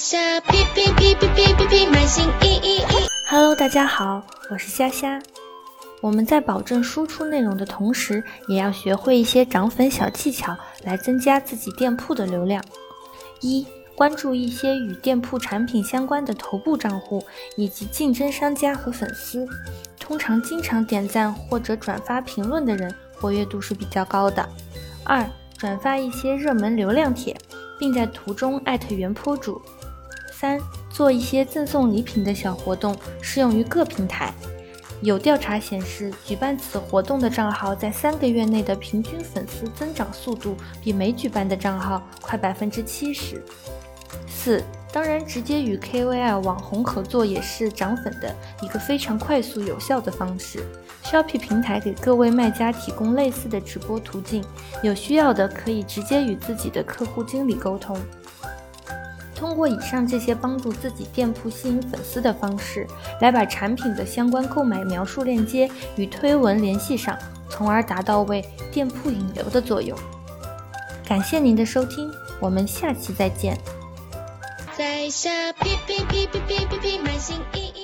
下哔哔哔哔哔哔，满心意意意。Hello，大家好，我是虾虾。我们在保证输出内容的同时，也要学会一些涨粉小技巧，来增加自己店铺的流量。一、关注一些与店铺产品相关的头部账户以及竞争商家和粉丝，通常经常点赞或者转发评论的人，活跃度是比较高的。二、转发一些热门流量帖，并在图中艾特原坡主。三、做一些赠送礼品的小活动，适用于各平台。有调查显示，举办此活动的账号在三个月内的平均粉丝增长速度，比没举办的账号快百分之七十。四、当然，直接与 KOL 网红合作也是涨粉的一个非常快速有效的方式。Shopee 平台给各位卖家提供类似的直播途径，有需要的可以直接与自己的客户经理沟通。通过以上这些帮助自己店铺吸引粉丝的方式，来把产品的相关购买描述链接与推文联系上，从而达到为店铺引流的作用。感谢您的收听，我们下期再见。在下，满心意意。